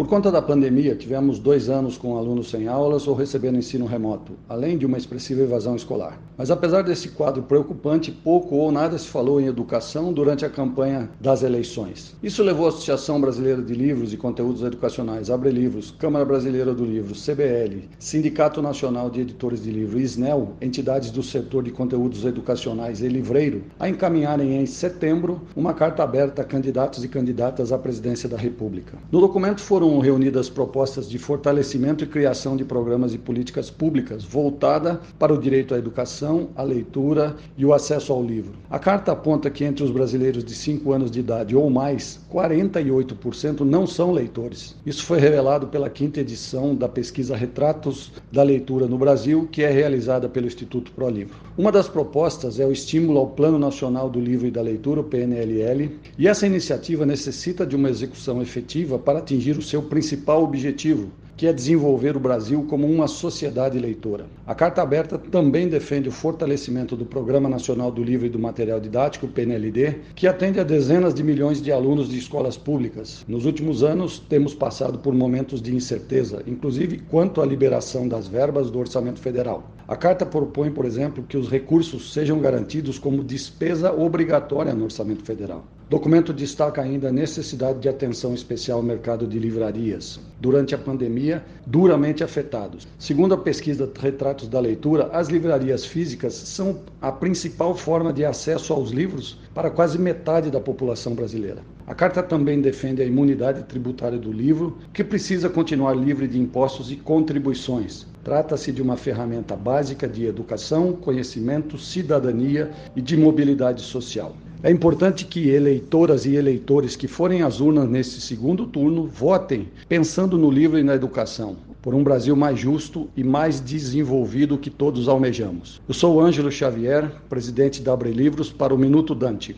Por conta da pandemia, tivemos dois anos com alunos sem aulas ou recebendo ensino remoto, além de uma expressiva evasão escolar. Mas apesar desse quadro preocupante, pouco ou nada se falou em educação durante a campanha das eleições. Isso levou a Associação Brasileira de Livros e Conteúdos Educacionais, Abre Livros, Câmara Brasileira do Livro, CBL, Sindicato Nacional de Editores de Livro e SNEL, entidades do setor de conteúdos educacionais e livreiro, a encaminharem em setembro uma carta aberta a candidatos e candidatas à presidência da República. No documento foram reunidas propostas de fortalecimento e criação de programas e políticas públicas voltada para o direito à educação, à leitura e o acesso ao livro. A carta aponta que entre os brasileiros de 5 anos de idade ou mais, 48% não são leitores. Isso foi revelado pela quinta edição da pesquisa Retratos da Leitura no Brasil, que é realizada pelo Instituto Pro Livro. Uma das propostas é o estímulo ao Plano Nacional do Livro e da Leitura, o PNLL, e essa iniciativa necessita de uma execução efetiva para atingir o seu seu principal objetivo, que é desenvolver o Brasil como uma sociedade leitora. A Carta Aberta também defende o fortalecimento do Programa Nacional do Livro e do Material Didático, PNLD, que atende a dezenas de milhões de alunos de escolas públicas. Nos últimos anos, temos passado por momentos de incerteza, inclusive quanto à liberação das verbas do orçamento federal. A carta propõe, por exemplo, que os recursos sejam garantidos como despesa obrigatória no orçamento federal. Documento destaca ainda a necessidade de atenção especial ao mercado de livrarias, durante a pandemia, duramente afetados. Segundo a pesquisa Retratos da Leitura, as livrarias físicas são a principal forma de acesso aos livros para quase metade da população brasileira. A carta também defende a imunidade tributária do livro, que precisa continuar livre de impostos e contribuições. Trata-se de uma ferramenta básica de educação, conhecimento, cidadania e de mobilidade social. É importante que eleitoras e eleitores que forem às urnas nesse segundo turno votem pensando no livro e na educação, por um Brasil mais justo e mais desenvolvido que todos almejamos. Eu sou Ângelo Xavier, presidente da Abre Livros, para o Minuto Dante.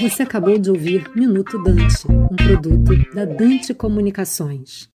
Você acabou de ouvir Minuto Dante, um produto da Dante Comunicações.